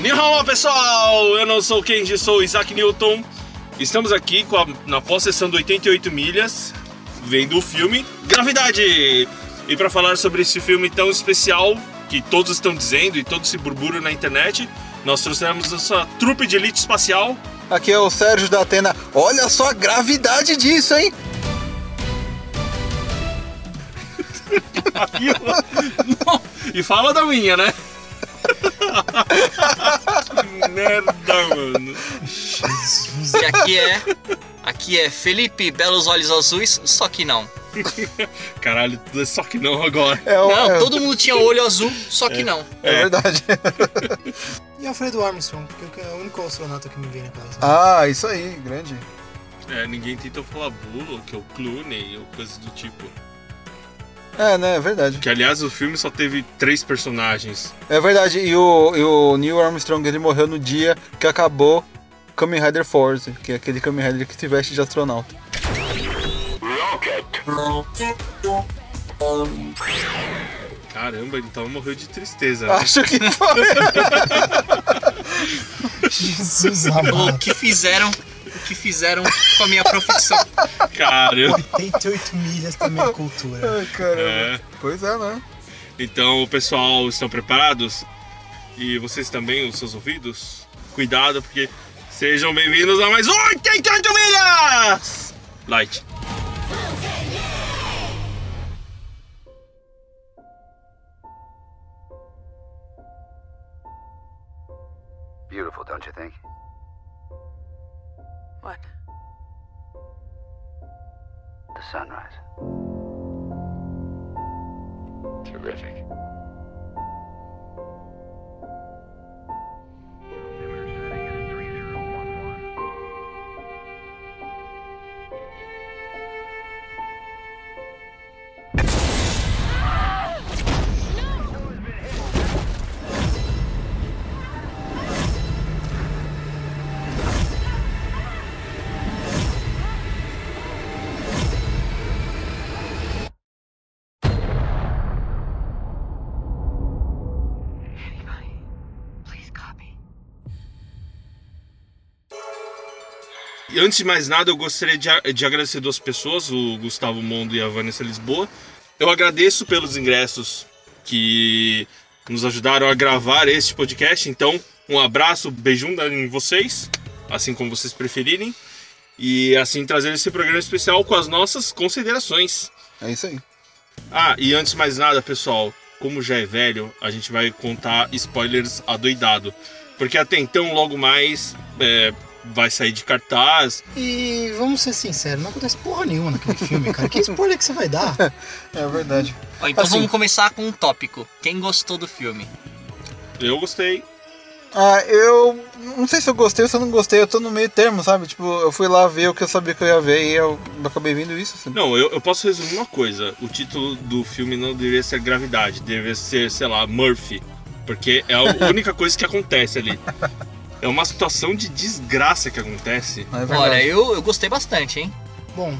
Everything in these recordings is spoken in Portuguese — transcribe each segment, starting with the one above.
Nihama pessoal, eu não sou o Kenji, sou o Isaac Newton. Estamos aqui a, na pós-sessão do 88 milhas, vendo o filme Gravidade. E para falar sobre esse filme tão especial que todos estão dizendo e todo esse burburinho na internet, nós trouxemos essa trupe de elite espacial. Aqui é o Sérgio da Atena. Olha só a gravidade disso, hein? e fala da minha, né? Que merda, mano. Jesus. E aqui é. Aqui é Felipe Belos Olhos Azuis, só que não. Caralho, tudo é só que não agora. É, Não, é- todo mundo tinha olho azul, só que não. é verdade. E Alfredo Armstrong, porque é o único astronauta que me vem na cabeça. ah, isso aí, grande. É, ninguém tentou falar Bullock ou Clooney ou coisas do tipo. É, né? É verdade. Que aliás o filme só teve três personagens. É verdade. E o, e o Neil Armstrong ele morreu no dia que acabou Kamen Rider Force, que é aquele Kamen Rider que se veste de astronauta. Caramba, então morreu de tristeza. né? Acho que foi. Jesus O amado. que fizeram. O que fizeram com a minha profissão. Caramba. 88 milhas também é cultura. Ai, caramba. É. Pois é, né? Então, pessoal, estão preparados? E vocês também, os seus ouvidos? Cuidado, porque sejam bem-vindos a mais um 88 milhas! Light. Beautiful, don't you think? The sunrise. Terrific. Antes de mais nada, eu gostaria de, de agradecer duas pessoas, o Gustavo Mondo e a Vanessa Lisboa. Eu agradeço pelos ingressos que nos ajudaram a gravar este podcast. Então, um abraço, beijão em vocês, assim como vocês preferirem. E assim trazer esse programa especial com as nossas considerações. É isso aí. Ah, e antes de mais nada, pessoal, como já é velho, a gente vai contar spoilers adoidado. Porque até então, logo mais, é, vai sair de cartaz. E vamos ser sinceros, não acontece porra nenhuma naquele filme, cara. Que spoiler que você vai dar? É verdade. Ó, então Assim. vamos começar com um tópico. Quem gostou do filme? Eu gostei. Ah, eu não sei se eu gostei ou se eu não gostei, eu tô no meio termo, sabe? Tipo, eu fui lá ver o que eu sabia que eu ia ver e eu acabei vendo isso. assim. Não, eu, eu posso resumir uma coisa. O título do filme não deveria ser Gravidade, deveria ser, sei lá, Murphy. Porque é a única coisa que acontece ali. É uma situação de desgraça que acontece. É. Olha, eu, eu gostei bastante, hein? Bom,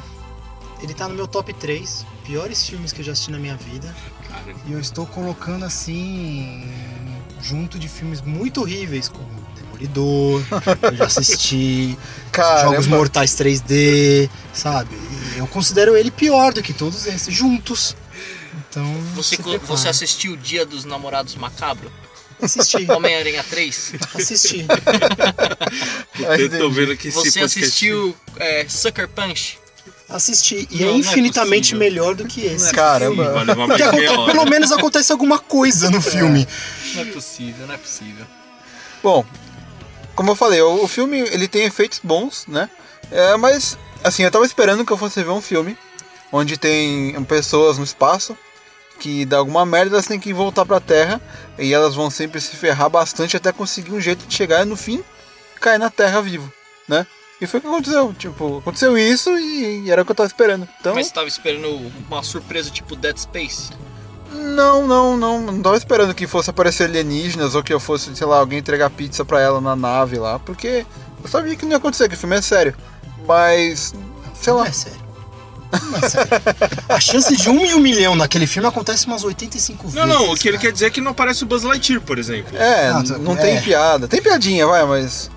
ele tá no meu top 3 piores filmes que eu já assisti na minha vida. Cara, E eu estou colocando assim. junto de filmes muito horríveis, como Demolidor, eu já assisti, Caramba. Jogos Mortais 3D, sabe? Eu considero ele pior do que todos esses juntos. Então. Você, você assistiu o Dia dos Namorados Macabro? Assisti. Homem-Aranha 3? Assisti. Eu tô vendo que esse Você podcast- assistiu é, Sucker Punch? Assisti. E Não, é não é infinitamente possível. melhor do que esse. Caramba. Porque mais meia aconte- hora. pelo menos acontece alguma coisa no filme. Não é possível, não é possível. Bom, como eu falei, o, o filme ele tem efeitos bons, né? É, mas, assim, eu tava esperando que eu fosse ver um filme onde tem pessoas no espaço que dá alguma merda, elas têm que voltar pra Terra e elas vão sempre se ferrar bastante até conseguir um jeito de chegar e no fim cair na Terra vivo, né? E foi o que aconteceu, tipo, aconteceu isso e, e era o que eu tava esperando. Então, Mas você tava esperando uma surpresa tipo Dead Space? não, não, não, não tava esperando que fosse aparecer alienígenas ou que eu fosse, sei lá, alguém entregar pizza pra ela na nave lá, porque eu sabia que não ia acontecer, que o filme é sério. Mas, sei Não lá, é sério. Mas, a chance de um em um milhão naquele filme acontece umas 85 vezes. Não, não, o que ele quer dizer é que não aparece o Buzz Lightyear, por exemplo. É, Ah, tá- não é. tem piada. Tem piadinha, vai, mas.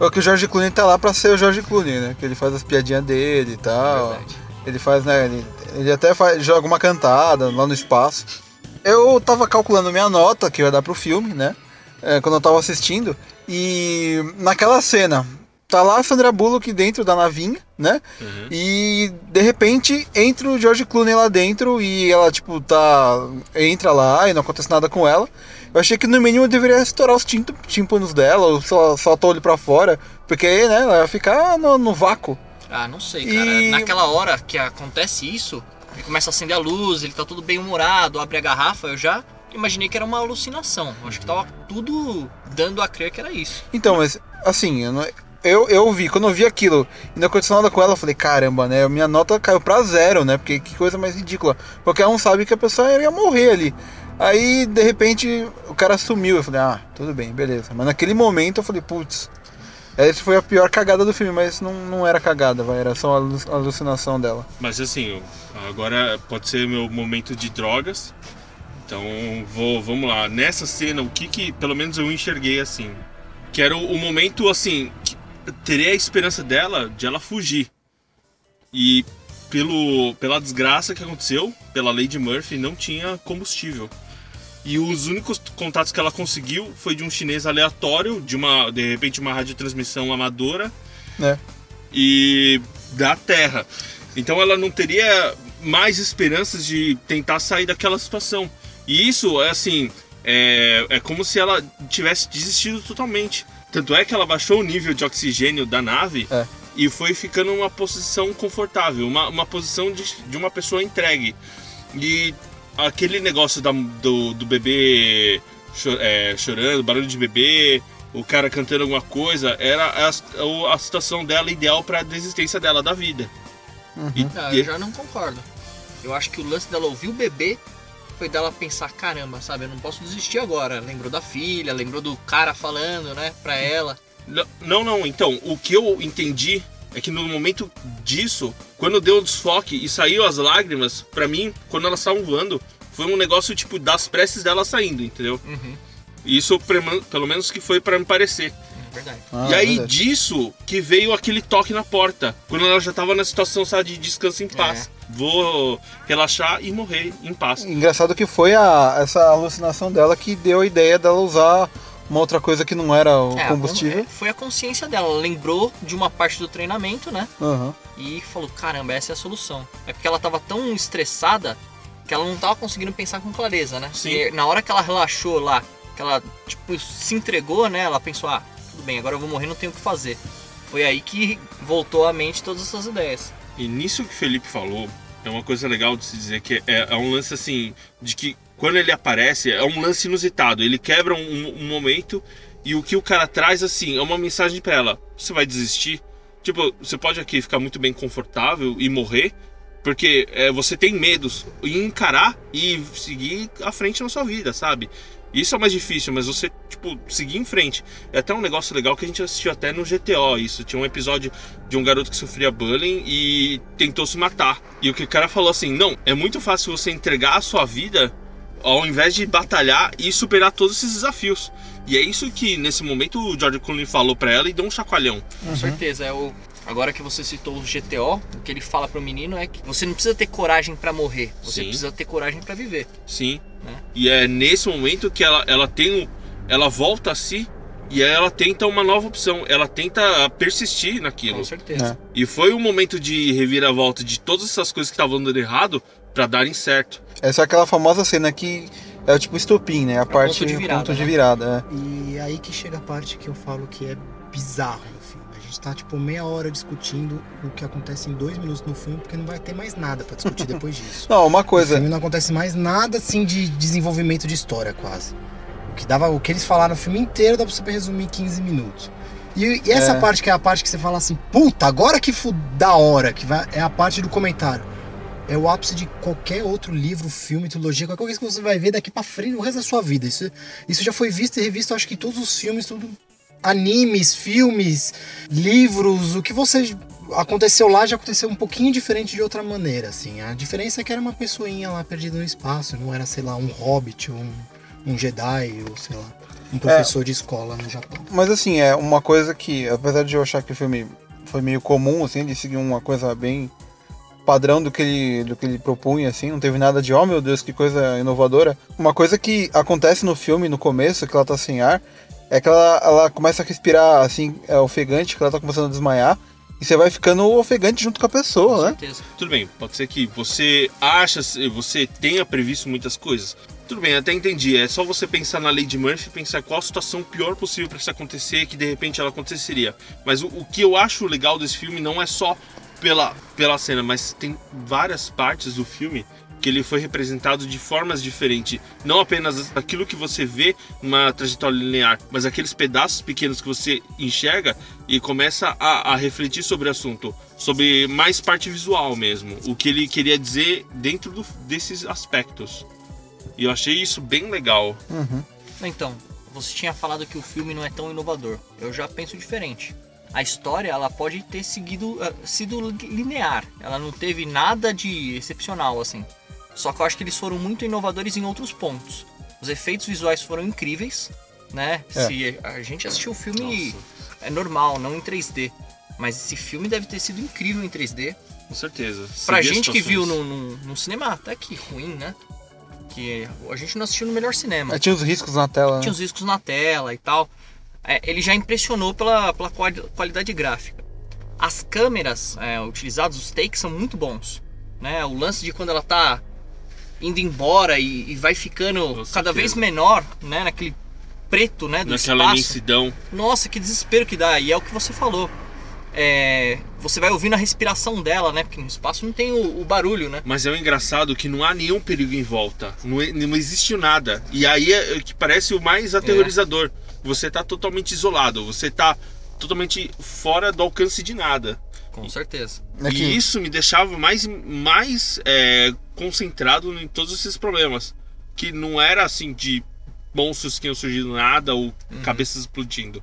É que o George Clooney tá lá pra ser o George Clooney, né? Que ele faz as piadinhas dele e tal. Verdade. Ele faz, né? Ele, ele até faz, joga uma cantada lá no espaço. Eu tava calculando minha nota que eu ia dar pro filme, né? é, quando eu tava assistindo. E naquela cena, tá lá a Sandra Bullock dentro da navinha, né? Uhum. E de repente entra o George Clooney lá dentro e ela, tipo, tá. entra lá e não acontece nada com ela. Eu achei que no mínimo deveria estourar os tímpanos dela, ou só o olho pra fora, porque aí, né, ela ia ficar no, no vácuo. Ah, não sei, E- cara. Naquela hora que acontece isso, ele começa a acender a luz, ele tá todo bem humorado, abre a garrafa, eu já imaginei que era uma alucinação. Eu acho que tava tudo dando a crer que era isso. Então, mas assim, eu, não- eu, eu vi, quando eu vi aquilo e não aconteceu nada com ela, eu falei, caramba, né? Minha nota caiu pra zero, né? Porque que coisa mais ridícula. Qualquer um sabe que a pessoa ia morrer ali. Aí, de repente, o cara sumiu. Eu falei, ah, tudo bem, beleza. Mas naquele momento eu falei, putz. Essa foi a pior cagada do filme, mas não, não era cagada, vai, era só a alu- alucinação dela. Mas assim, agora pode ser meu momento de drogas. Então vou, vamos lá. Nessa cena, o que que pelo menos eu enxerguei assim? Que era o, o momento assim, que teria a esperança dela de ela fugir. E pelo, pela desgraça que aconteceu, pela de Murphy, não tinha combustível. E os únicos contatos que ela conseguiu foi de um chinês aleatório, de uma, de repente, uma radiotransmissão amadora né? e da Terra. Então ela não teria mais esperanças de tentar sair daquela situação. E isso é assim, é, é como se ela tivesse desistido totalmente. Tanto é que ela baixou o nível de oxigênio da nave É. e foi ficando numa posição confortável, uma, uma posição de, de uma pessoa entregue. E aquele negócio da- do, do bebê cho- é, chorando, barulho de bebê, o cara cantando alguma coisa, era a, a situação dela ideal para a desistência dela da vida. E- Não, eu já não concordo. Eu acho que o lance dela ouvir o bebê foi dela pensar, caramba, sabe, eu não posso desistir agora. Lembrou da filha, lembrou do cara falando, né, pra ela. Não, não, então, o que eu entendi é que no momento disso, quando deu o desfoque e saiu as lágrimas, pra mim, quando elas estavam voando, foi um negócio tipo das preces dela saindo, entendeu? Uhum, E Isso, pelo menos que foi pra me parecer. É verdade. Ah, e aí verdade. disso que veio aquele toque na porta, quando ela já tava na situação sabe, de descanso em paz. Vou relaxar e morrer em paz. Engraçado que foi a, essa alucinação dela que deu a ideia dela usar uma outra coisa que não era o É, combustível. é, foi a consciência dela, ela lembrou de uma parte do treinamento, né, Aham. e falou, caramba, essa é a solução. É porque ela tava tão estressada que ela não tava conseguindo pensar com clareza, né? Sim. E na hora que ela relaxou lá, que ela, tipo, se entregou, né, ela pensou, ah, tudo bem, agora eu vou morrer, não tenho o que fazer. Foi aí que voltou à mente todas essas ideias. E nisso que o Felipe falou, é uma coisa legal de se dizer que é, é um lance assim, de que quando ele aparece, é um lance inusitado. Ele quebra um, um momento e o que o cara traz, assim, é uma mensagem pra ela. Você vai desistir? Tipo, você pode aqui ficar muito bem confortável e morrer, porque é, você tem medos. E encarar e seguir à frente na sua vida, sabe? Isso é o mais difícil, mas você, tipo, seguir em frente. É até um negócio legal que a gente assistiu até no GTO. Isso tinha um episódio de um garoto que sofria bullying e tentou se matar. E o que o cara falou assim: não, é muito fácil você entregar a sua vida ao invés de batalhar e superar todos esses desafios. E é isso que nesse momento o George Clooney falou pra ela e deu um chacoalhão. Com certeza, é o agora que você citou o GTO, o que ele fala pro menino é que você não precisa ter coragem pra morrer, você Sim. precisa ter coragem pra viver. Sim. Né? E é nesse momento que ela, ela tem um, ela volta a si e aí ela tenta uma nova opção. Ela tenta persistir naquilo. Com certeza. E foi um momento de reviravolta de todas essas coisas que estavam dando errado pra darem certo. Essa é aquela famosa cena que é o tipo estopim, né? A parte ponto de virada, ponto de né? virada. é. E aí que chega a parte que eu falo que é bizarro gente tá, tipo, meia hora discutindo o que acontece em dois minutos no filme, porque não vai ter mais nada pra discutir depois disso. Não, uma No coisa. filme não acontece mais nada, assim, de desenvolvimento de história, quase. O que, dava, o que eles falaram no filme inteiro dá pra você resumir em 15 minutos. E, e essa É. parte que é a parte que você fala assim, puta, agora que fu da hora, que vai, é a parte do comentário. É o ápice de qualquer outro livro, filme, trilogia, qualquer coisa que você vai ver daqui pra frente o resto da sua vida. Isso, isso já foi visto e revisto, acho que em todos os filmes, tudo animes, filmes, livros, o que você aconteceu lá já aconteceu um pouquinho diferente de outra maneira, assim. A diferença é que era uma pessoinha lá perdida no espaço, não era, sei lá, um hobbit, um, um Jedi, ou sei lá, um professor de escola no Japão. Mas assim, é uma coisa que, apesar de eu achar que o filme foi meio comum, assim, de seguir uma coisa bem padrão do que ele, do que ele propunha, assim, não teve nada de, oh meu Deus, que coisa inovadora. Uma coisa que acontece no filme, no começo, que ela tá sem ar, é que ela, ela começa a respirar, assim, é, ofegante, que ela tá começando a desmaiar, e você vai ficando ofegante junto com a Com pessoa, né? certeza. Tudo bem, pode ser que você acha, você tenha previsto muitas coisas. Tudo bem, até entendi. É só você pensar na lei de Murphy e pensar qual a situação pior possível para isso acontecer que de repente ela aconteceria. Mas o, o que eu acho legal desse filme não é só pela, pela cena, mas tem várias partes do filme que ele foi representado de formas diferentes. Não apenas aquilo que você vê numa trajetória linear, mas aqueles pedaços pequenos que você enxerga e começa a, a refletir sobre o assunto. Sobre mais parte visual mesmo. O que ele queria dizer dentro do- desses aspectos. E eu achei isso bem legal. Uhum. Então, você tinha falado que o filme não é tão inovador. Eu já penso diferente. A história, ela pode ter seguido, eh, sido linear. Ela não teve nada de excepcional, assim. Só que eu acho que eles foram muito inovadores em outros pontos. Os efeitos visuais foram incríveis, né? É. Se a gente assistiu o filme Nossa, é normal, não em 3D. Mas esse filme deve ter sido incrível em 3D. com certeza. Pra Seguir as gente que viu no, no, no cinema, até que ruim, né? Que a gente não assistiu no melhor cinema É, tinha os riscos na tela, tinha né? os riscos na tela e tal. É, ele já impressionou pela, pela quali- qualidade gráfica. As câmeras é, utilizadas, os takes são muito bons. Né? O lance de quando ela tá indo embora e, e vai ficando Com cada vez menor, né? Naquele preto, né? Do Naquela espaço. imensidão. Nossa, que desespero que dá. E é o que você falou. É, você vai ouvindo a respiração dela, né? Porque no espaço não tem o, o barulho, né? Mas é o engraçado que não há nenhum perigo em volta. Não, é- não existe nada. E aí é o que parece o mais aterrorizador. Você tá totalmente isolado. Você tá totalmente fora do alcance de nada. Com certeza. Que- E isso me deixava mais, mais é, concentrado em todos esses problemas. Que não era assim de monstros que iam surgir do nada ou Uhum. cabeças explodindo.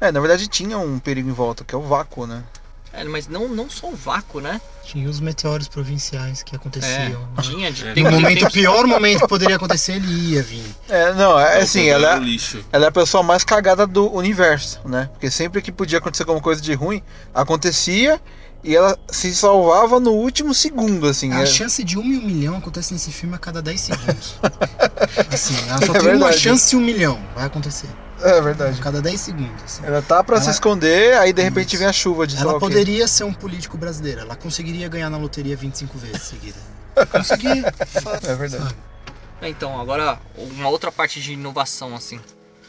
É, na verdade tinha um perigo em volta, que é o vácuo, né? É, mas não, não só o vácuo, né? Tinha os meteoros provinciais que É, aconteciam. tinha de É. tem- No momento, tem- o pior momento que poderia acontecer, ele ia vir. É, não, é assim, ela é, ela é a pessoa mais cagada do universo, né? Porque sempre que podia acontecer alguma coisa de ruim, acontecia e ela se salvava no último segundo, assim. A é- chance de um em um milhão acontece nesse filme a cada 10 segundos. assim, ela só É tem uma verdade. chance em um milhão. Vai acontecer. É A verdade. cada 10 segundos. assim. Ela tá pra se esconder, aí de repente Isso. vem a chuva de Ela poderia ser um político brasileiro. Ela conseguiria ganhar na loteria 25 vezes seguida. Conseguia. É verdade. Sabe? Então, agora uma outra parte de inovação, assim.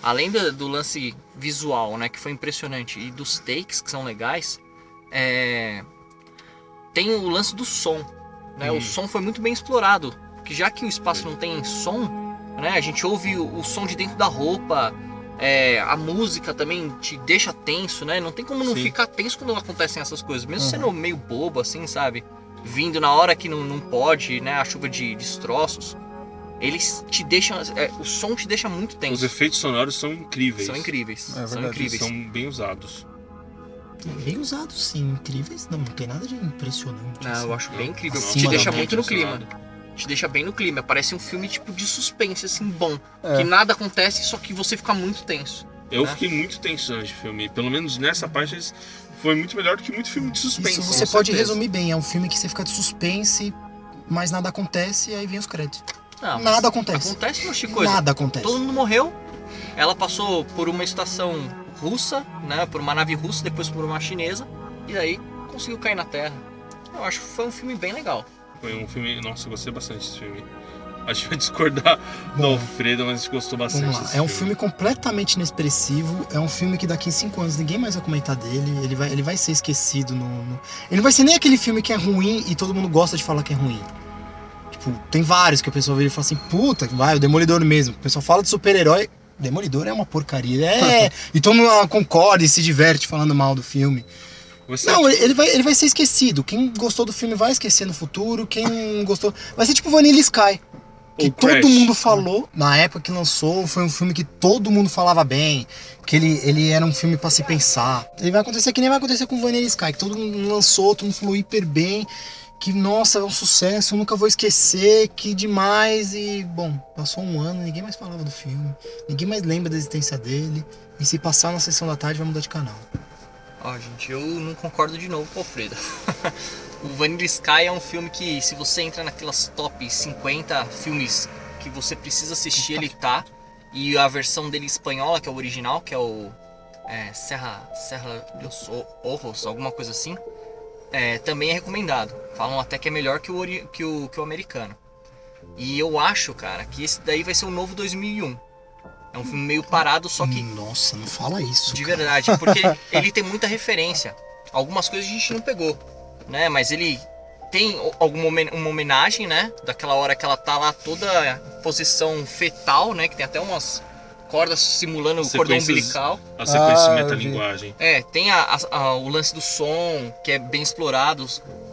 Além do, do lance visual, né, que foi impressionante, e dos takes, que são legais, é... tem o lance do som. Né? Hum. O som foi muito bem explorado. Que já que o espaço não tem som, né, a gente ouve o, o som de dentro da roupa, é, a música também te deixa tenso, né? Não tem como não Sim. ficar tenso quando acontecem essas coisas. Mesmo Uhum. sendo meio bobo, assim, sabe? Vindo na hora que não, não pode, né? A chuva de destroços. Eles te deixam. é, o som te deixa muito Os tenso. efeitos sonoros são incríveis. São incríveis. É são incríveis. São bem usados. Bem usados, sim. Incríveis. Não, não tem nada de impressionante. Não, assim. eu acho bem incrível. Nossa, te deixa muito no clima. Te deixa bem no clima. Parece um filme tipo de suspense, assim, bom. É. Que nada acontece, só que você fica muito tenso. Eu né? fiquei muito tenso nesse filme. Pelo menos nessa parte foi muito melhor do que muito filme de suspense. Isso você pode certeza. resumir bem. É um filme que você fica de suspense, mas nada acontece e aí vem os créditos. Não, mas Nada acontece. Acontece de coisa. Nada acontece. Todo mundo morreu. Ela passou por uma estação russa, né? Por uma nave russa, depois por uma chinesa. E aí conseguiu cair na Terra. Eu acho que foi um filme bem legal. Foi um filme. Nossa, eu gostei bastante desse filme. A gente vai discordar do. Alfredo, mas a gente gostou bastante Vamos lá. desse É um filme completamente inexpressivo. É um filme que daqui em cinco anos ninguém mais vai comentar dele. Ele vai, ele vai ser esquecido. No, no- Ele não vai ser nem aquele filme que é ruim e todo mundo gosta de falar que é ruim. Tipo, tem vários que o pessoal vira e fala assim: puta, vai, o Demolidor mesmo. O pessoal fala de super-herói. Demolidor é uma porcaria. É. e todo mundo ah, concorda e se diverte falando mal do filme. Ser Não, tipo- ele vai, ele vai ser esquecido. Quem gostou do filme vai esquecer no futuro. Quem não gostou. Vai ser tipo Vanilla Sky. que O todo Crash. mundo falou na época que lançou, foi um filme que todo mundo falava bem, que ele, ele era um filme pra se pensar. Ele vai acontecer que nem vai acontecer com Vanilla Sky, que todo mundo lançou, todo mundo falou hiper bem, que nossa, é um sucesso, eu nunca vou esquecer, que demais e bom, passou um ano, ninguém mais falava do filme, ninguém mais lembra da existência dele. E se passar na sessão da tarde vai mudar de canal. Ó, gente, eu não concordo de novo com o Alfredo. o Vanilla Sky é um filme que, se você entra naquelas top 50 filmes que você precisa assistir, ele tá. E a versão dele espanhola, que é o original, que é o é, Serra, Serra dos Ojos, alguma coisa assim, é, também é recomendado. Falam até que é melhor que o, que o, que o americano. E eu acho, cara, que esse daí vai ser o novo 2001. É um filme meio parado, só que Nossa, não fala isso. de cara. verdade, porque ele tem muita referência. Algumas coisas a gente não pegou, né? Mas ele tem alguma uma homenagem, né? Daquela hora que ela tá lá toda posição fetal, né? Que tem até umas cordas simulando o cordão umbilical. A sequência Ah, metalinguagem. É, tem a- a- a- o lance do som, que é bem explorado.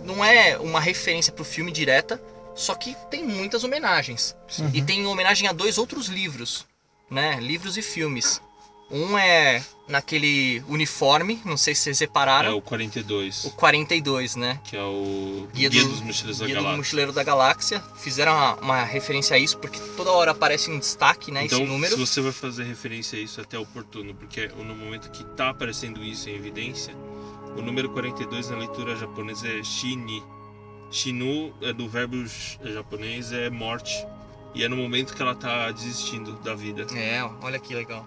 Não é uma referência pro filme direta, só que tem muitas homenagens. E tem homenagem a dois outros livros, né? Livros e filmes. Um é naquele uniforme, não sei se vocês É repararam, o 42, o 42, né? que é o Guia Guia, do- dos Mochileiros da Guia do Galáxia. Mochileiro da Galáxia. Fizeram uma, uma referência a isso, porque toda hora aparece em destaque, né? Então, esse número. se você vai fazer referência a isso, é até oportuno, porque no momento que tá aparecendo isso em evidência, o número 42 na leitura japonesa é shini. Shinu é do verbo j- japonês é morte. E é no momento que ela tá desistindo da vida. É, olha que legal.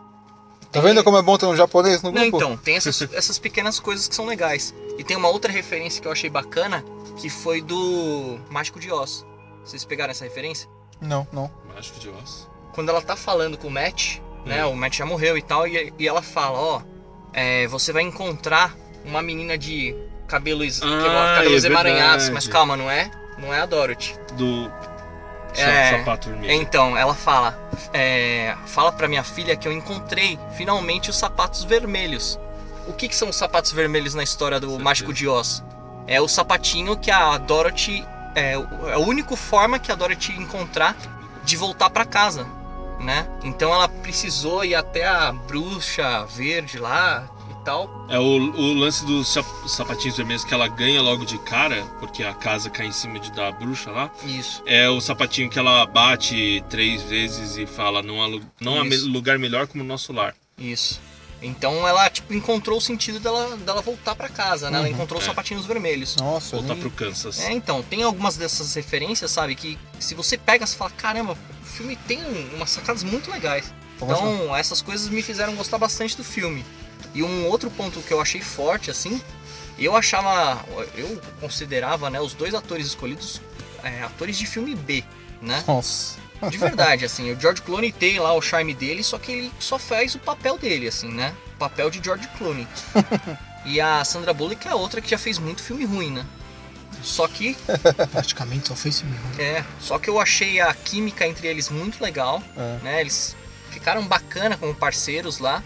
Tá vendo como é bom ter um japonês no Não, grupo? então, tem essas, essas pequenas coisas que são legais. E tem uma outra referência que eu achei bacana, que foi do Mágico de Oz. Vocês pegaram essa referência? Não, não. Mágico de Oz. Quando ela tá falando com o Matt, né? Hum. O Matt já morreu e tal, e, e ela fala, ó, é, você vai encontrar uma menina de cabelos, Ah, cabelos é emaranhados, mas calma, não é? Não é a Dorothy. Do É, sapato vermelho. Então, ela fala, é, fala pra minha filha que eu encontrei finalmente os sapatos vermelhos. O que, que são os sapatos vermelhos na história do Certeza. Mágico de Oz? É o sapatinho que a Dorothy é, é a única forma que a Dorothy encontrar de voltar pra casa, né? Então ela precisou ir até a bruxa verde lá tal. É o, o lance dos sap- sapatinhos vermelhos que ela ganha logo de cara, porque a casa cai em cima de, da bruxa lá. Isso. É o sapatinho que ela bate três vezes e fala: não há, não há me- lugar melhor como o nosso lar. Isso. Então ela tipo encontrou o sentido dela, dela voltar pra casa, né? Ela Uhum. encontrou os É. sapatinhos vermelhos. Nossa, eu Voltar nem... pro Kansas. É, então, tem algumas dessas referências, sabe, que se você pega, você fala, caramba, o filme tem um- umas sacadas muito legais. Assim? Então, essas coisas me fizeram gostar bastante do filme. E um outro ponto que eu achei forte, assim, eu achava, eu considerava, né, os dois atores escolhidos é, atores de filme B, né? Nossa. De verdade, assim, o George Clooney tem lá o charme dele, só que ele só faz o papel dele, assim, né? O papel de George Clooney. e a Sandra Bullock é outra que já fez muito filme ruim, né? Só que Praticamente só fez filme ruim. É, só que eu achei a química entre eles muito legal, É. né? Eles ficaram bacana como parceiros lá.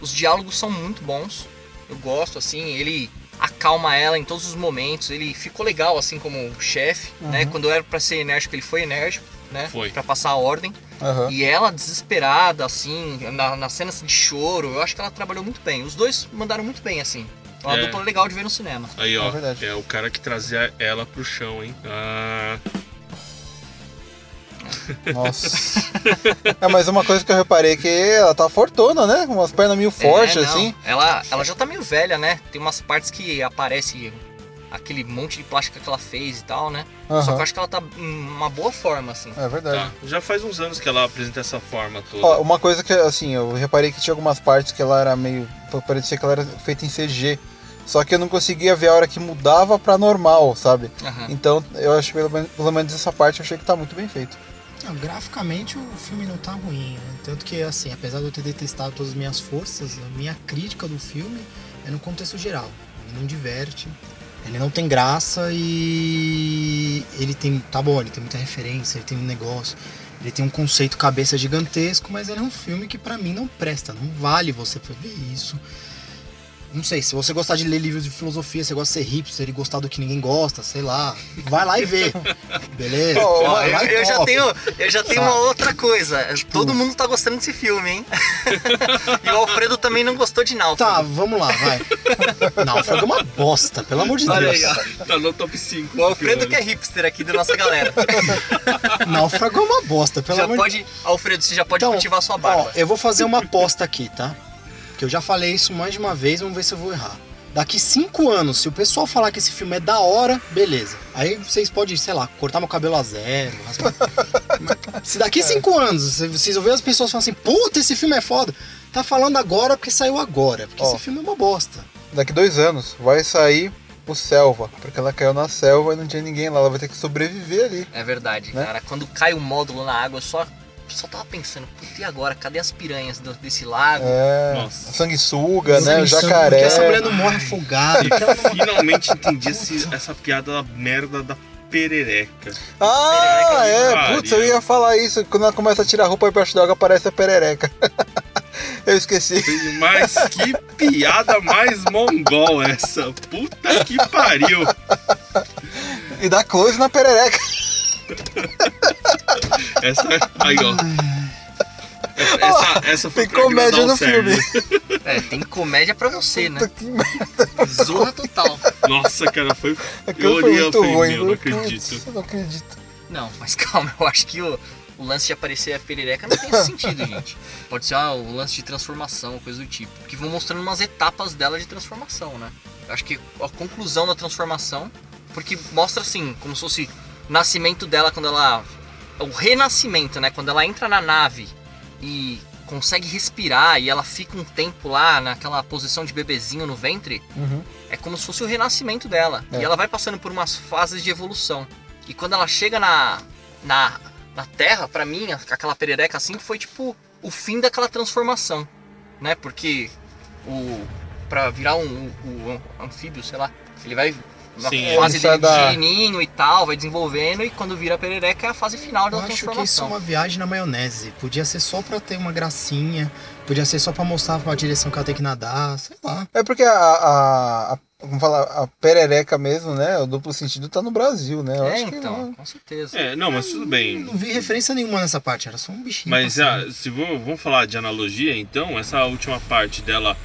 Os diálogos são muito bons. Eu gosto, assim, ele acalma ela em todos os momentos. Ele ficou legal, assim, como chefe, né? Uhum. Quando era pra ser enérgico, ele foi enérgico, né? Foi. Pra passar a ordem. Aham. E ela desesperada, assim, na, nas cenas de choro, eu acho que ela trabalhou muito bem. Os dois mandaram muito bem, assim. É uma É. dupla legal de ver no cinema. Aí, ó, É é o cara que trazia ela pro chão, hein? Ah, Nossa. é, mas uma coisa que eu reparei é que ela tá fortona, né? Com umas pernas meio fortes, É, assim. Ela, ela já tá meio velha, né? Tem umas partes que aparece aquele monte de plástica que ela fez e tal, né? Só que eu acho que ela tá em uma boa forma, assim. É verdade. tá. Já faz uns anos que ela apresenta essa forma toda. Ó, uma coisa que, assim, eu reparei que tinha algumas partes que ela era meio. parecia que ela era feita em CG. Só que eu não conseguia ver a hora que mudava pra normal, sabe? Aham. Então eu acho que pelo, pelo menos essa parte eu achei que tá muito bem feito. Não, graficamente o filme não tá ruim. né? Tanto que, assim, apesar de eu ter detestado todas as minhas forças, a minha crítica do filme é no contexto geral. Ele não diverte, ele não tem graça e ele tem. Tá bom, ele tem muita referência, ele tem um negócio, ele tem um conceito cabeça gigantesco, mas ele é um filme que pra mim não presta, não vale você ver isso. Não sei, se você gostar de ler livros de filosofia, você gosta de ser hipster e gostar do que ninguém gosta, sei lá, vai lá e vê. Beleza? Ó, Ó, Vai eu, e eu já tenho, eu já tenho Sabe? uma outra coisa. Tipo- Todo mundo tá gostando desse filme, hein? e o Alfredo também não gostou de Náufrago. Tá, vamos lá, vai. Náufrago é uma bosta, pelo amor de Olha Deus. aí, ó. Tá no top 5. O Alfredo que é hipster aqui da nossa galera. Náufrago é uma bosta, pelo já amor de pode, Alfredo, você já pode Então, cultivar sua Ó, barba. eu vou fazer uma aposta aqui, tá? Que eu já falei isso mais de uma vez, vamos ver se eu vou errar. Daqui cinco anos, se o pessoal falar que esse filme é da hora, beleza. Aí vocês podem, sei lá, cortar meu cabelo a zero. raspar- se daqui cinco anos se vocês ouvirem as pessoas falando assim, puta, esse filme é foda, tá falando agora porque saiu agora. Porque Ó. esse filme é uma bosta. Daqui dois anos vai sair o Selva, porque ela caiu na selva e não tinha ninguém lá, ela vai ter que sobreviver ali. É verdade, Né? cara. Quando cai o módulo na água, eu só, só tava pensando, puta, e agora? Cadê as piranhas do- desse lago? É, Nossa. sanguessuga, né? O jacaré. Porque essa mulher não morre afogada. Finalmente entendi esse- essa piada da merda da perereca. Ah, é, Pariu. putz, eu ia falar isso. Quando ela começa a tirar a roupa embaixo d'água, aparece a perereca. eu esqueci. Mas que piada mais mongol essa. Puta que pariu. E dá close na perereca. Essa aí, ó. Essa, essa foi Tem comédia no filme. É, tem comédia pra você, né? Puta que merda. Zorra total. Nossa, cara, foi. Aquilo eu foi olhei e muito falei, ruim. não Eu acredito. Não acredito. Não, mas calma, eu acho que o, o lance de aparecer a perereca não tem esse sentido, gente. Pode ser ah, o lance de transformação, coisa do tipo. Que vão mostrando umas etapas dela de transformação, né? Eu acho que a conclusão da transformação, porque mostra assim, como se fosse nascimento dela quando ela. O renascimento, né? Quando ela entra na nave e consegue respirar e ela fica um tempo lá naquela posição de bebezinho no ventre, Uhum. é como se fosse o renascimento dela. É. E ela vai passando por umas fases de evolução. E quando ela chega na, na, na Terra, pra mim, aquela perereca assim, foi tipo o fim daquela transformação. Né? Porque o. Pra virar um, um- um anfíbio, sei lá, ele vai. Na Sim, fase dele da- de ninho e tal, vai desenvolvendo, e quando vira perereca é a fase final da Eu acho que isso é transformação. uma viagem na maionese. Podia ser só pra ter uma gracinha, podia ser só pra mostrar a direção que ela tem que nadar, sei lá. É porque a, a, a- vamos falar, a perereca mesmo, né? O duplo sentido tá no Brasil, né? Eu É, então, não- com certeza. É, não, mas tudo bem. Não vi referência nenhuma nessa parte, era só um bichinho. Mas passando. ah, se vamos falar de analogia, então, essa última parte dela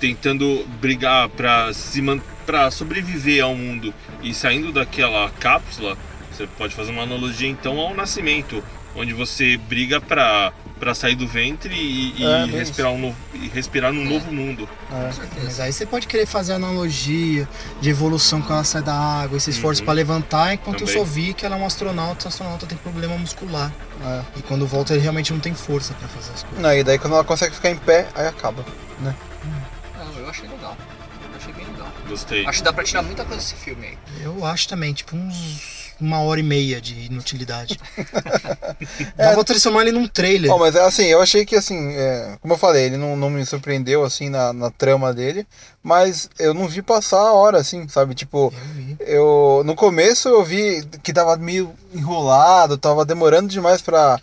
tentando brigar pra se para sobreviver ao mundo e saindo daquela cápsula, você pode fazer uma analogia então ao nascimento, onde você briga pra para sair do ventre e, e É, respirar um novo, e respirar num novo mundo. é. Com certeza. Mas aí você pode querer fazer analogia de evolução quando ela sai da água, esse esforço Uhum. pra levantar, enquanto Também. eu só vi que ela é um astronauta, o astronauta tem problema muscular. É. E quando volta ele realmente não tem força pra fazer as coisas. Não, e daí quando ela consegue ficar em pé, aí acaba. Não, eu achei legal. Eu achei bem legal. Gostei. Acho que dá pra tirar muita coisa desse filme aí. Eu acho também, tipo, uns uma hora e meia de inutilidade. É. Dá pra transformar ele num trailer. Bom, mas assim, eu achei que assim, é, como eu falei, ele não, não me surpreendeu assim na, na trama dele, mas eu não vi passar a hora, assim, sabe? Tipo, Eu eu no começo eu vi que tava meio enrolado, tava demorando demais pra,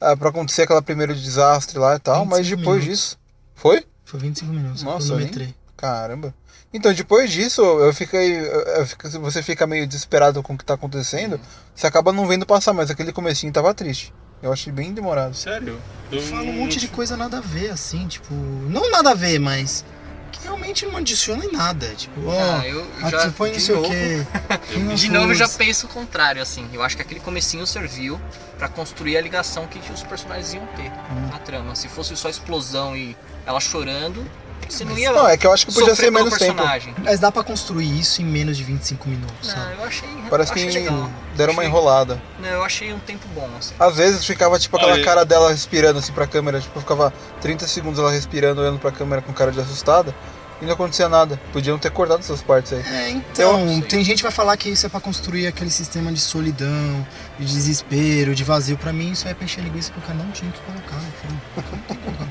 ah, pra acontecer aquela primeiro desastre lá e tal, mas 25 depois minutos. disso. Foi? Foi 25 minutos. eu Nossa, cronometrei. Caramba. Então, depois disso, eu fiquei. eu- eu fico- você fica meio desesperado com o que tá acontecendo, você acaba não vendo passar, mas aquele comecinho tava triste. Eu achei bem demorado. Sério? Eu Fala um monte de coisa nada a ver, assim, tipo. Não nada a ver, mas. Que realmente não adiciona em nada. Tipo, ó. Ah, eu já, põe não sei o novo, quê. De novo, eu já penso o contrário, assim. Eu acho que aquele comecinho serviu pra construir a ligação que os personagens iam ter Hum. na trama. Se fosse só explosão e ela chorando, você não ia Não, é que eu acho que podia ser menos tempo. personagem. Mas dá pra construir isso em menos de 25 minutos, Não, sabe? eu achei, Parece eu que achei legal. deram uma Achei- enrolada. Não, eu achei um tempo bom, assim. Às vezes ficava tipo aquela Olha, cara dela respirando assim pra câmera, tipo, ficava 30 segundos ela respirando, olhando pra câmera com cara de assustada, e não acontecia nada. Podiam ter cortado essas partes aí. É, então, Eu- tem gente que vai falar que isso é pra construir aquele sistema de solidão, de desespero, de vazio. Pra mim, isso é encher linguiça que o cara não tinha que colocar no filme. Como colocar.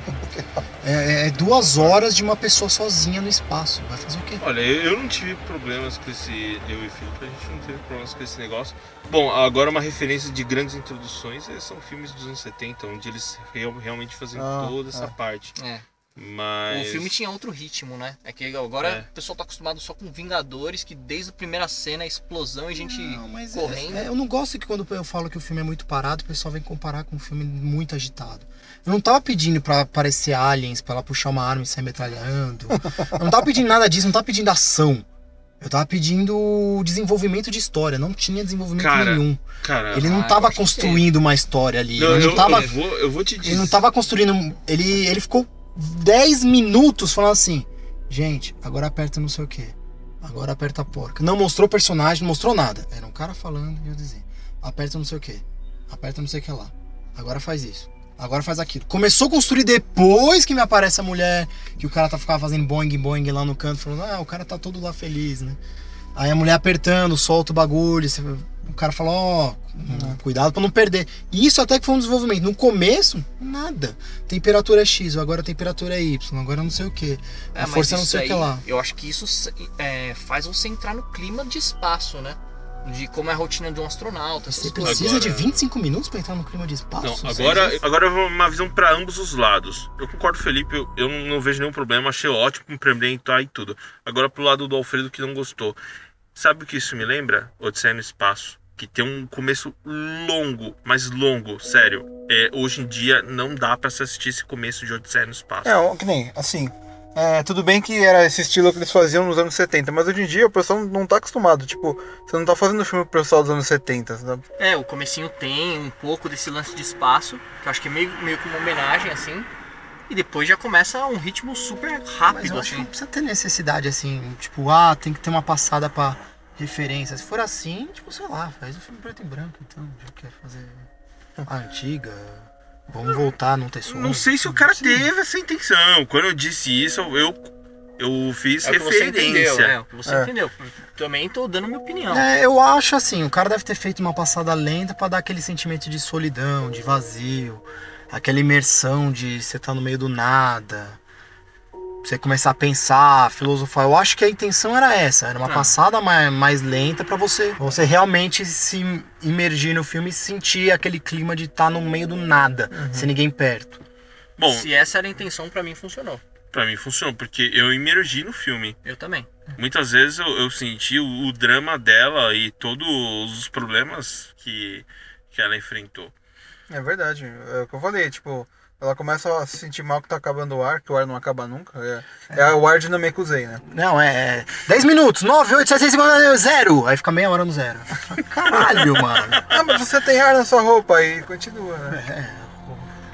É, é duas horas de uma pessoa sozinha no espaço. Vai fazer o quê? Olha, eu não tive problemas com esse. Eu e Felipe, a gente não teve problemas com esse negócio. Bom, agora uma referência de grandes introduções eh, são filmes dos anos 70, onde eles real- realmente fazem Ah, toda essa é. parte. É. Mas. O filme tinha outro ritmo, né? É que agora É. o pessoal tá acostumado só com Vingadores, que desde a primeira cena é explosão e gente Não, mas é- correndo. é- eu não gosto que quando eu falo que o filme é muito parado, o pessoal vem comparar com um filme muito agitado. Eu não tava pedindo pra aparecer aliens, pra ela puxar uma arma e sair metralhando. eu não tava pedindo nada disso, não tava pedindo ação. Eu tava pedindo desenvolvimento de história, não tinha desenvolvimento Cara, nenhum. Cara, Ele não Ah, tava eu que construindo uma história ali. não, ele eu, não tava eu vou, eu vou te dizer. ele não tava construindo. Ele, ele ficou 10 minutos falando assim: gente, agora aperta não sei o que. Agora aperta a porca. Não mostrou personagem, não mostrou nada. Era um cara falando e eu dizia: aperta não sei o que. Aperta não sei o que lá. Agora faz isso. Agora faz aquilo. Começou a construir depois que me aparece a mulher, que o cara tá ficava fazendo boing boing lá no canto, falando: ah, o cara tá todo lá feliz, né? Aí a mulher apertando, solta o bagulho. você- cara fala: ó, cuidado pra não perder. E isso até que foi um desenvolvimento. No começo, nada. Temperatura é X, agora a temperatura é Y, agora não sei o que. É, a força não sei o que lá. Eu acho que isso é, faz você entrar no clima de espaço, né? De como é a rotina de um astronauta, Você precisa de Agora- 25 minutos pra entrar no clima de espaço? Não, Você agora, agora eu vou uma visão pra ambos os lados. Eu concordo, Felipe, eu, eu não, não vejo nenhum problema, achei ótimo implementar e tudo. Agora pro lado do Alfredo que não gostou. Sabe o que isso me lembra? Odisseia no Espaço. Que tem um começo longo, mas longo, sério. É, hoje em dia não dá pra se assistir esse começo de Odisseia no Espaço. É, que nem, assim. é, tudo bem que era esse estilo que eles faziam nos anos 70, mas hoje em dia o pessoal não tá acostumado. Tipo, você não tá fazendo filme pro pessoal dos anos 70, sabe? É, o comecinho tem um pouco desse lance de espaço, que eu acho que é meio, meio que uma homenagem, assim. E depois já começa um ritmo super Mas rápido, eu acho que assim. não precisa ter necessidade assim, tipo, ah, tem que ter uma passada pra referência. Se for assim, tipo, sei lá, faz o filme preto e branco, então, já quer fazer a antiga. Vamos voltar, não ter som. Não sei se o cara teve essa intenção. Quando eu disse isso, eu, eu fiz É o que você referência. entendeu, é, o que você É. entendeu. Também tô dando minha opinião. É, eu acho assim, o cara deve ter feito uma passada lenta pra dar aquele sentimento de solidão, de vazio, aquela imersão de você tá no meio do nada. Você começar a pensar, filosofar. Eu acho que a intenção era essa, era uma Ah. passada mais, mais lenta pra você, você realmente se imergir no filme e sentir aquele clima de estar no meio do nada, sem ninguém perto. Bom, Se essa era a intenção, pra mim funcionou. pra mim funcionou, porque eu imergi no filme. Eu também. Muitas vezes eu, eu senti o, o drama dela e todos os problemas que, que ela enfrentou. É verdade. É o que eu falei, tipo, ela começa a se sentir mal que tá acabando o ar, que o ar não acaba nunca. É, é o ar de Namekusei, né? Não, é. 10 minutos, 9, 8, 7, 6, 5, 0. Aí fica meia hora no zero. Caralho, mano. Ah, mas você tem ar na sua roupa e continua, né? É.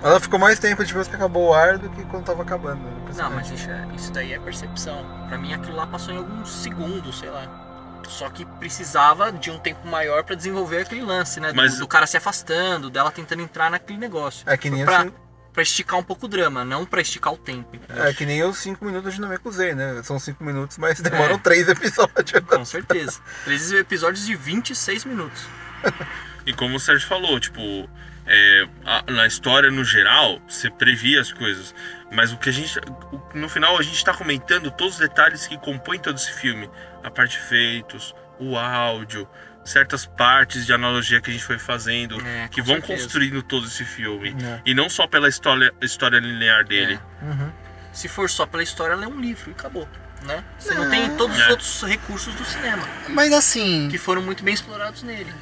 Ela ficou mais tempo depois que acabou o ar do que quando tava acabando. né? Não, mas isso, é- isso daí é percepção. Pra mim aquilo lá passou em alguns segundos, sei lá. Só que precisava de um tempo maior pra desenvolver aquele lance, né? Do, Mas- do cara se afastando, dela tentando entrar naquele negócio. É que nem, pra, os, pra esticar um pouco o drama, não pra esticar o tempo. entendeu? é que nem os 5 minutos de Namekusei, né? São 5 minutos, mas demoram É. 3 episódios. Com certeza. Três episódios de 26 minutos. E como o Sérgio falou, tipo, é, a- na história no geral, você previa as coisas. Mas o que a gente. o- No final a gente tá comentando todos os detalhes que compõem todo esse filme. A parte de efeitos, o áudio, certas partes de analogia que a gente foi fazendo. É, que vão certeza. construindo todo esse filme. É. E não só pela história, história linear dele. É. Uhum. Se for só pela história, ela é um livro e acabou. Né? Você não, Não. tem todos os É. outros recursos do cinema, Mas assim. que foram muito bem explorados nele.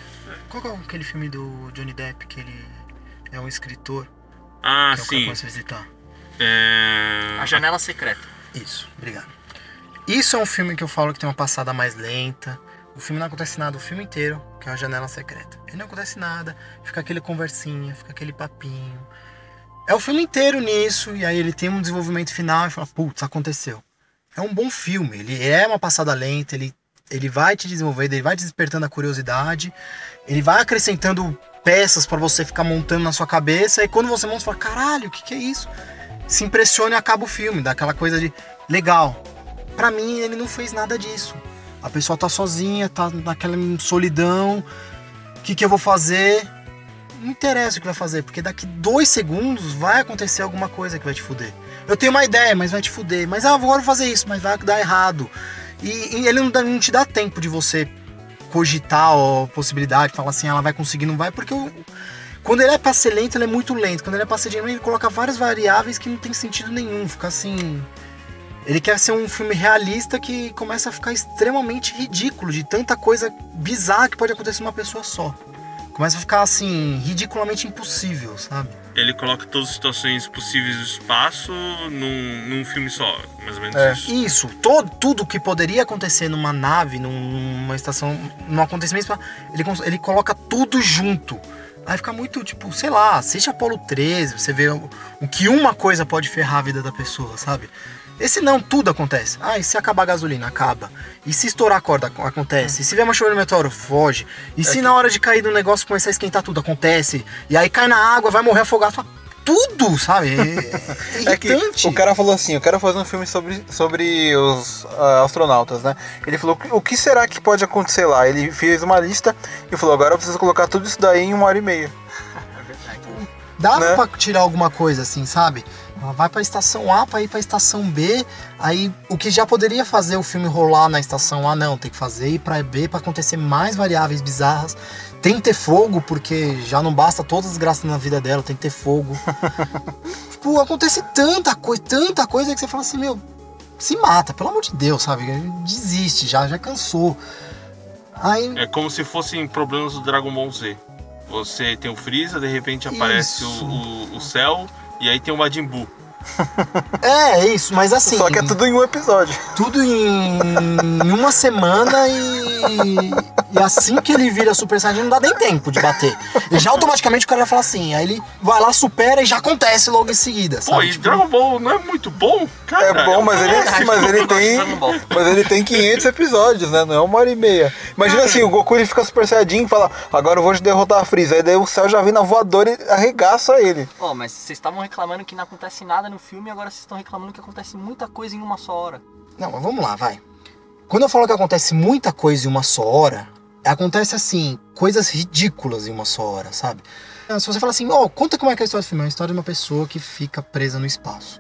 Qual é aquele filme do Johnny Depp que ele é um escritor Ah, que é sim. começa a visitar? É... A Janela Secreta. Isso, obrigado. Isso é um filme que eu falo que tem uma passada mais lenta. O filme não acontece nada o filme inteiro, que é a janela secreta. Ele não acontece nada, fica aquele conversinha, fica aquele papinho. É o filme inteiro nisso, e aí ele tem um desenvolvimento final e fala, putz, aconteceu. É um bom filme, ele é uma passada lenta, ele, ele vai te desenvolvendo, ele vai te despertando a curiosidade, ele vai acrescentando peças pra você ficar montando na sua cabeça, e quando você monta, você fala, caralho, o que, que é isso? Se impressiona e acaba o filme, dá aquela coisa de legal. Pra mim, ele não fez nada disso. A pessoa tá sozinha, tá naquela solidão. O que, que eu vou fazer? Não interessa o que vai fazer, porque daqui dois segundos vai acontecer alguma coisa que vai te fuder. Eu tenho uma ideia, mas vai te fuder. Mas ah, agora eu vou fazer isso, mas vai dar errado. E, e ele não, dá- não te dá tempo de você cogitar a possibilidade, falar assim, ela vai conseguir, não vai, porque o- Quando ele é pra ser lento, ele é muito lento. Quando ele é pra ser dinâmico, ele coloca várias variáveis que não tem sentido nenhum. Fica assim. Ele quer ser um filme realista que começa a ficar extremamente ridículo de tanta coisa bizarra que pode acontecer numa pessoa só. Começa a ficar assim, ridiculamente impossível, sabe? Ele coloca todas as situações possíveis do espaço num, num filme só, mais ou menos É. isso. Isso, todo, tudo que poderia acontecer numa nave, num- numa estação, num acontecimento, ele, ele coloca tudo junto. Aí fica muito, tipo, sei lá, assiste Apolo 13, você vê o, o que uma coisa pode ferrar a vida da pessoa, sabe? Esse não, tudo acontece. Ah, e se acabar a gasolina? Acaba. E se estourar a corda? ac- Acontece. E se vier uma chuva no meteoro? Foge. E se na hora de cair do negócio começar a esquentar tudo? Acontece. E aí cai na água, vai morrer afogado. Tudo, sabe? É, É que irritante. o cara falou assim, eu quero fazer um filme sobre, sobre os ah, astronautas, né? Ele falou, o que será que pode acontecer lá? Ele fez uma lista e falou, agora eu preciso colocar tudo isso daí em uma hora e meia. É verdade. Dava né? pra tirar alguma coisa assim, sabe? Ela vai pra estação A pra ir pra estação B, aí o que já poderia fazer o filme rolar na estação A, não, tem que fazer ir pra B pra acontecer mais variáveis bizarras. Tem que ter fogo, porque já não basta todas as graças na vida dela, tem que ter fogo. tipo, acontece tanta coisa, tanta coisa que você fala assim, meu, se mata, pelo amor de Deus, sabe? Desiste, já, já cansou. Aí É como se fossem problemas do Dragon Ball Z. Você tem o Freeza, de repente aparece o, o, o Cell e aí tem o Majin Buu. é, é isso, mas assim. Só que é tudo em um episódio. tudo em, em uma semana e, e assim que ele vira Super Saiyajin não dá nem tempo de bater. E já automaticamente o cara vai falar assim, aí ele vai lá, supera e já acontece logo em seguida, Pô, sabe? e Tipo, Dragon Ball não é muito bom? Cara, É bom, mas ele, verdade, mas ele tem. Mas ele tem 500 episódios, né? Não é uma hora e meia. Imagina assim, o Goku ele fica super saiyajin e fala, agora eu vou te derrotar a Freeza. Aí daí o céu já vem na voadora e arregaça ele. Ó, mas vocês estavam reclamando que não acontece nada no filme e agora vocês estão reclamando que acontece muita coisa em uma só hora. Não, mas vamos lá, vai. Quando eu falo que acontece muita coisa em uma só hora, acontece assim, coisas ridículas em uma só hora, sabe? Se você fala assim, ó, conta como é que é a história do filme. É a história de uma pessoa que fica presa no espaço.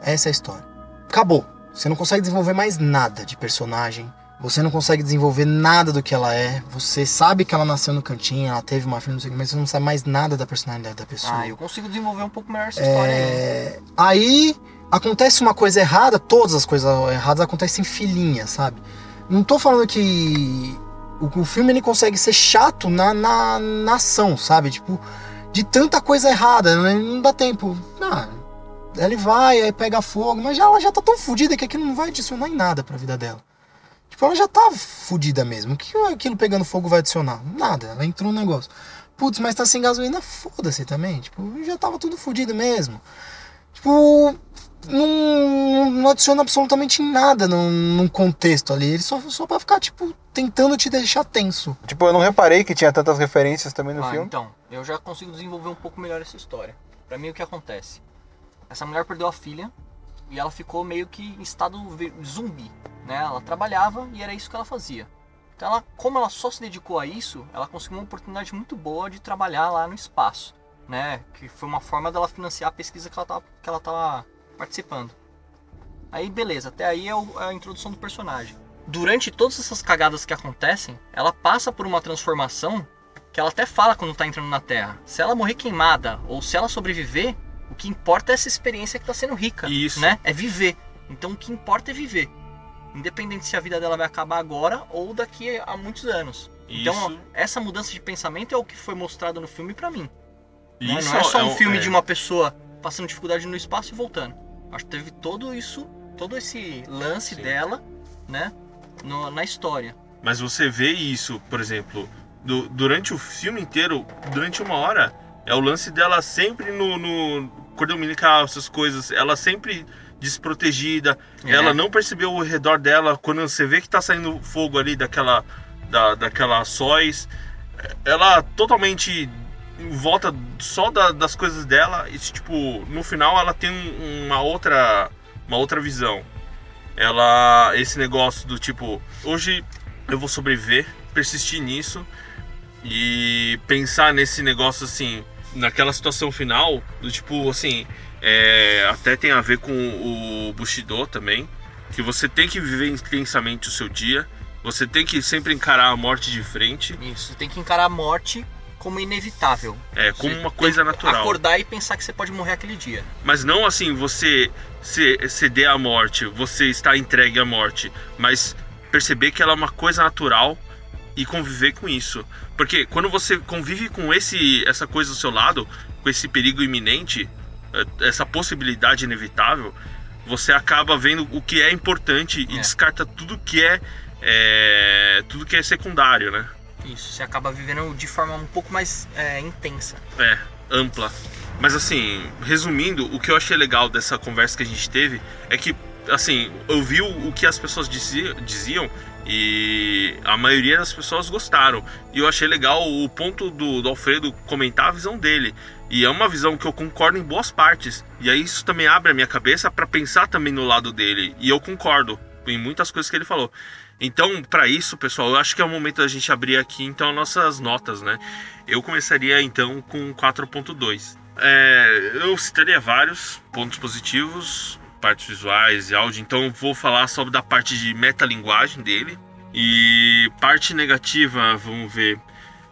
Essa é a história. Acabou. Você não consegue desenvolver mais nada de personagem. Você não consegue desenvolver nada do que ela é. Você sabe que ela nasceu no cantinho, ela teve uma filha, não sei o que, mas você não sabe mais nada da personalidade da pessoa. Ah, eu consigo desenvolver um pouco melhor essa história aí. É, Aí acontece uma coisa errada, todas as coisas erradas acontecem em filinha, sabe? Não tô falando que o, o filme ele consegue ser chato na, na, na ação, sabe? Tipo, de tanta coisa errada, né? não dá tempo. Ah, ele vai, aí pega fogo, mas já, ela já tá tão fodida que aquilo não vai adicionar em nada pra vida dela. Tipo, ela já tá fodida mesmo. O que aquilo pegando fogo vai adicionar? Nada, ela entrou no negócio. Putz, mas tá sem gasolina, foda-se também. Tipo, já tava tudo fodido mesmo. Tipo, não, não adiciona absolutamente nada num, num contexto ali. Ele só, só pra ficar, tipo, tentando te deixar tenso. Tipo, eu não reparei que tinha tantas referências também no Ah, filme. então, eu já consigo desenvolver um pouco melhor essa história. Pra mim, o que acontece? Essa mulher perdeu a filha e ela ficou meio que em estado zumbi, né? Ela trabalhava e era isso que ela fazia. Então, ela, como ela só se dedicou a isso, ela conseguiu uma oportunidade muito boa de trabalhar lá no espaço, né? Que foi uma forma dela financiar a pesquisa que ela tava, que ela tava participando. Aí, beleza, até aí é é a introdução do personagem. Durante todas essas cagadas que acontecem, ela passa por uma transformação que ela até fala quando tá entrando na Terra. Se ela morrer queimada ou se ela sobreviver, o que importa é essa experiência que tá sendo rica, Isso. né? É viver. Então o que importa é viver. Independente se a vida dela vai acabar agora ou daqui a muitos anos. Então, Isso, essa mudança de pensamento é o que foi mostrado no filme pra mim. né? isso Não é só um um- filme é. de uma pessoa passando dificuldade no espaço e voltando. Acho que teve todo isso, todo esse lance Sim. dela, né? no- na história. Mas você vê isso, por exemplo, do- durante o filme inteiro, durante uma hora, é o lance dela sempre no, no cordão umbilical, essas coisas, ela sempre desprotegida, É. ela não percebeu o redor dela, quando você vê que tá saindo fogo ali daquela, da, daquela sóis, ela totalmente volta só da- das coisas dela, e tipo, no final ela tem um- uma outra, uma outra visão. Ela esse negócio do tipo hoje eu vou sobreviver persistir nisso e pensar nesse negócio assim naquela situação final do tipo assim é, até tem a ver com o Bushido também que você tem que viver intensamente o seu dia você tem que sempre encarar a morte de frente. Isso, tem que encarar a morte como inevitável. É, como Você uma coisa natural. Acordar e pensar que você pode morrer aquele dia. Mas não assim, você ceder à morte, você está entregue à morte, mas perceber que ela é uma coisa natural e conviver com isso. Porque quando você convive com esse essa coisa do seu lado, com esse perigo iminente, eh, essa possibilidade inevitável, você acaba vendo o que é importante e É. descarta tudo que é, é, tudo que é secundário, né? Isso, você acaba vivendo de forma um pouco mais é, intensa. É, ampla. Mas assim, resumindo, o que eu achei legal dessa conversa que a gente teve é que, assim, eu vi o, que as pessoas dizia- diziam e a maioria das pessoas gostaram. E eu achei legal o ponto do, do Alfredo comentar a visão dele. E é uma visão que eu concordo em boas partes. E aí isso também abre a minha cabeça para pensar também no lado dele. E eu concordo em muitas coisas que ele falou. Então, para isso, pessoal, eu acho que é o momento da gente abrir aqui então nossas notas, né? Eu começaria então com 4.2. É, eu citaria vários pontos positivos, partes visuais e áudio, então vou falar sobre da parte de metalinguagem dele. E parte negativa, vamos ver,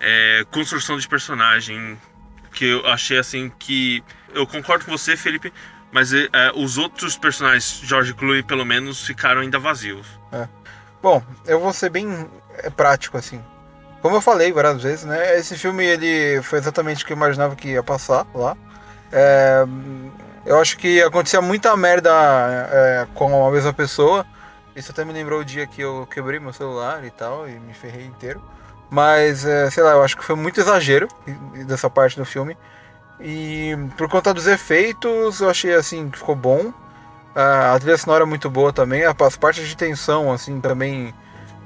é construção de personagem, que eu achei assim que eu concordo com você, Felipe, mas é, os outros personagens, George Clooney pelo menos, ficaram ainda vazios. Bom, eu vou ser bem é, prático, assim. Como eu falei várias vezes, né? Esse filme ele foi exatamente o que eu imaginava que ia passar lá. É, eu acho que acontecia muita merda é, com a mesma pessoa. Isso até me lembrou o dia que eu quebrei meu celular e tal, e me ferrei inteiro. Mas, é, sei lá, eu acho que foi muito exagero dessa parte do filme. E por conta dos efeitos, eu achei assim que ficou bom. A trilha sonora é muito boa também, as partes de tensão assim também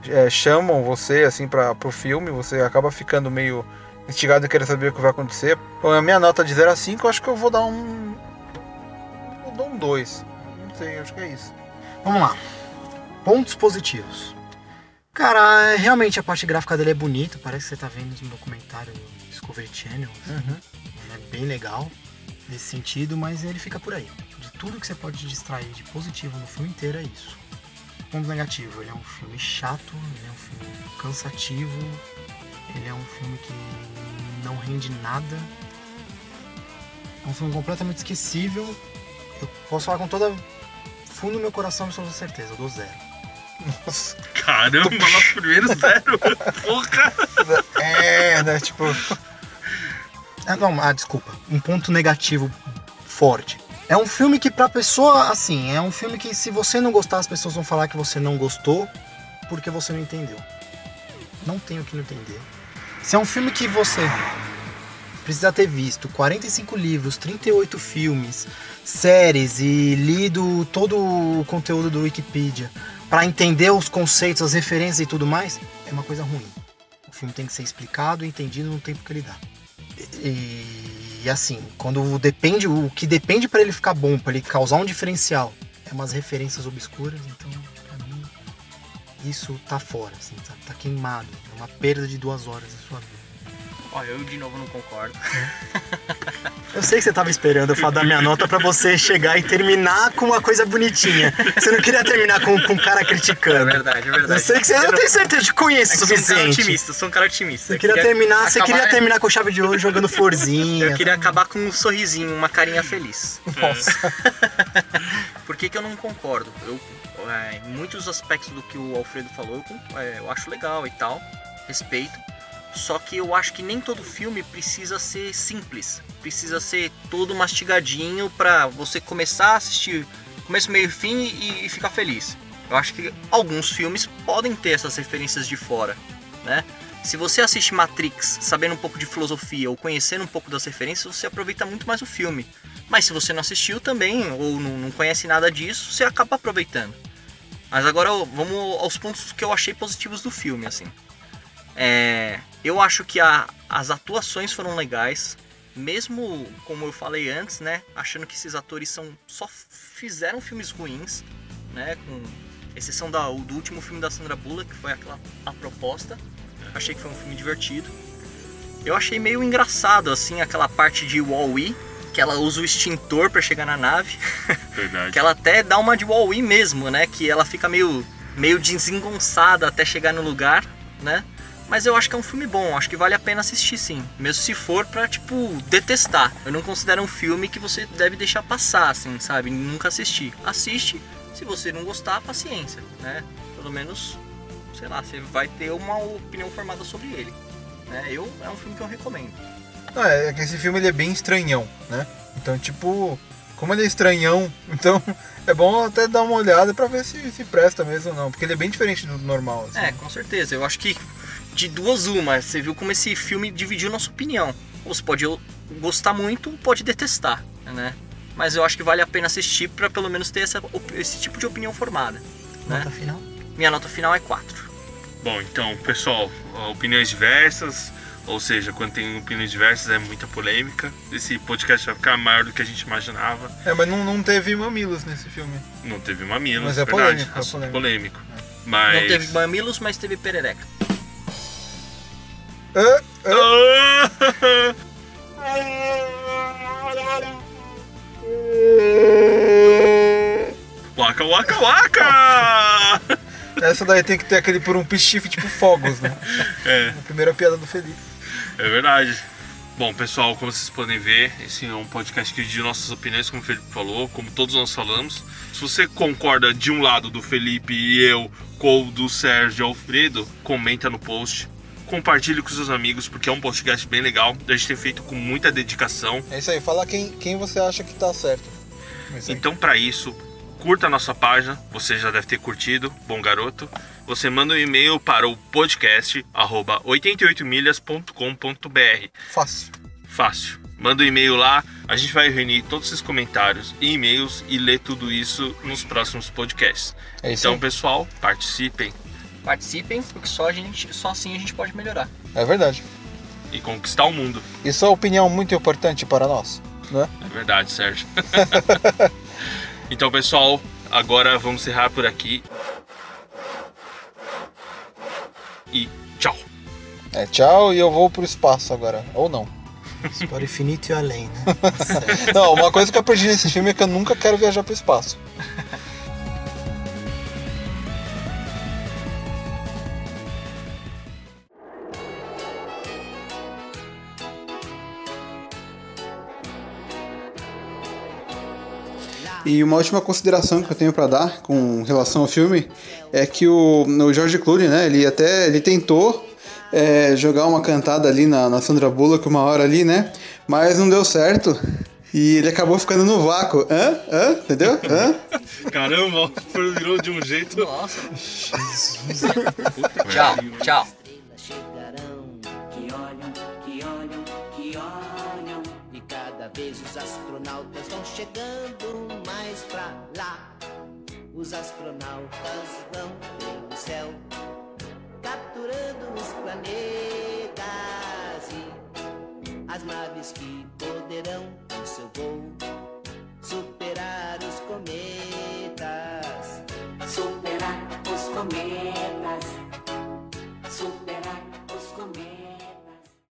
é, chamam você assim para pro filme, você acaba ficando meio instigado em querer saber o que vai acontecer. A minha nota de 0 a 5, eu acho que eu vou dar um vou dar um 2. Não sei, acho que é isso. Vamos lá. Pontos positivos. Cara, realmente a parte gráfica dele é bonita, parece que você tá vendo um documentário Discovery Channel. Uhum. É bem legal nesse sentido, mas ele fica por aí. De tudo que você pode distrair de positivo no filme inteiro é isso. Ponto negativo, ele é um filme chato, ele é um filme cansativo, ele é um filme que não rende nada. É um filme completamente esquecível. Eu posso falar com toda fundo do meu coração, toda certeza, eu dou zero. Nossa. Caramba, nosso primeiro zero! Porra! É, né, tipo, Ah, desculpa. Um ponto negativo forte. É um filme que pra pessoa, assim, é um filme que se você não gostar, as pessoas vão falar que você não gostou porque você não entendeu. Não tem o que não entender. Se é um filme que você precisa ter visto 45 livros, 38 filmes, séries e lido todo o conteúdo do Wikipedia pra entender os conceitos, as referências e tudo mais, é uma coisa ruim. O filme tem que ser explicado e entendido no tempo que ele dá. E, e assim, quando depende, o que depende pra ele ficar bom, pra ele causar um diferencial, é umas referências obscuras, então pra mim isso tá fora, assim, tá, tá queimado. É uma perda de duas horas da sua vida. Ó, eu de novo não concordo. Eu sei que você tava esperando eu falar da minha nota pra você chegar e terminar com uma coisa bonitinha. Você não queria terminar com, com um cara É criticando. verdade, é verdade. Eu sei que você. Eu tenho certeza, eu te conheço o É que eu sou um cara suficiente. otimista, eu sou um cara otimista. Você Eu queria terminar, você acabar- queria terminar com chave de ouro jogando florzinha. Eu queria acabar com um sorrisinho, uma carinha feliz. nossa. Por que, que eu não concordo? Eu, é, muitos aspectos do que o Alfredo falou, eu, é, eu acho legal e tal, respeito. Só que eu acho que nem todo filme precisa ser simples. Precisa ser todo mastigadinho pra você começar a assistir começo, meio e fim e, e ficar feliz. Eu acho que alguns filmes podem ter essas referências de fora, né? Se você assiste Matrix sabendo um pouco de filosofia ou conhecendo um pouco das referências, você aproveita muito mais o filme. Mas se você não assistiu também, ou não conhece nada disso, você acaba aproveitando. Mas agora vamos aos pontos que eu achei positivos do filme, assim. É, eu acho que a- as atuações foram legais, mesmo como eu falei antes, né? Achando que esses atores são só fizeram filmes ruins, né? Com exceção da, do último filme da Sandra Bullock, que foi aquela a proposta. Achei que foi um filme divertido. Eu achei meio engraçado assim aquela parte de Wall-E, que ela usa o extintor para chegar na nave. Verdade. Que ela até dá uma de Wall-E mesmo, né? Que ela fica meio, meio desengonçada até chegar no lugar, né? Mas eu acho que é um filme bom, acho que vale a pena assistir sim. Mesmo se for pra, tipo, detestar. Eu não considero um filme que você deve deixar passar, assim, sabe? Nunca assistir. Assiste, se você não gostar, paciência, né? Pelo menos, sei lá, você vai ter uma opinião formada sobre ele. Né? Eu, é um filme que eu recomendo. Não, é que esse filme ele é bem estranhão, né? Então, tipo, como ele é estranhão, então é bom até dar uma olhada pra ver se, se presta mesmo ou não. Porque ele é bem diferente do normal. Assim. É, com certeza. Eu acho que de duas uma, você viu como esse filme dividiu nossa opinião. Ou você pode gostar muito, ou pode detestar, né? Mas eu acho que vale a pena assistir pra pelo menos ter essa, esse tipo de opinião formada. Né? Nota final. Minha nota final é 4. Bom, então, pessoal, opiniões diversas, ou seja, quando tem opiniões diversas é muita polêmica. Esse podcast vai ficar maior do que a gente imaginava. É, mas não, não teve mamilos nesse filme. Não teve mamilos, Mas é verdade, polêmico, é polêmico. polêmico. Mas... Não teve mamilos, mas teve perereca. Ah, ah, Waka waka waka! essa daí tem que ter aquele por um pichife tipo fogos, né? É, A primeira piada do Felipe. é verdade. Bom, pessoal, como vocês podem ver, esse é um podcast que divide nossas opiniões, como o Felipe falou, como todos nós falamos. Se você concorda de um lado do Felipe e eu com o do Sérgio e Alfredo, comenta no post. Compartilhe com seus amigos, porque é um podcast bem legal. A gente tem feito com muita dedicação. É isso aí, fala quem, quem você acha que tá certo. É. Então, para isso, curta a nossa página. Você já deve ter curtido, bom garoto. Você manda um e-mail para o podcast arroba 88milhas.com.br. Fácil. Fácil. Manda um e-mail lá, a gente vai reunir todos esses comentários e e-mails e ler tudo isso nos próximos podcasts. É isso Então, pessoal, participem Participem, porque só, a gente, só assim a gente pode melhorar. É verdade. e conquistar o mundo. Isso é uma opinião muito importante para nós, né? É verdade, Sérgio. então, pessoal, agora vamos encerrar por aqui. E tchau. É, tchau e eu vou pro espaço agora. Ou não. Para o infinito e além, né? Não, uma coisa que eu aprendi nesse filme é que eu nunca quero viajar pro espaço. E uma última consideração que eu tenho para dar com relação ao filme é que o, o George Clooney, né, ele até ele tentou é, jogar uma cantada ali na, na Sandra Bullock uma hora ali, né, mas não deu certo. E ele acabou ficando no vácuo. Hã? Hã? Entendeu? Hã? Caramba, virou de um jeito. Nossa. tchau, tchau. estrelas chegarão que olham, que olham, que olham. E cada vez os astronautas vão chegando mais lá. Os astronautas vão pelo céu, capturando os planetas e as naves que poderão em seu voo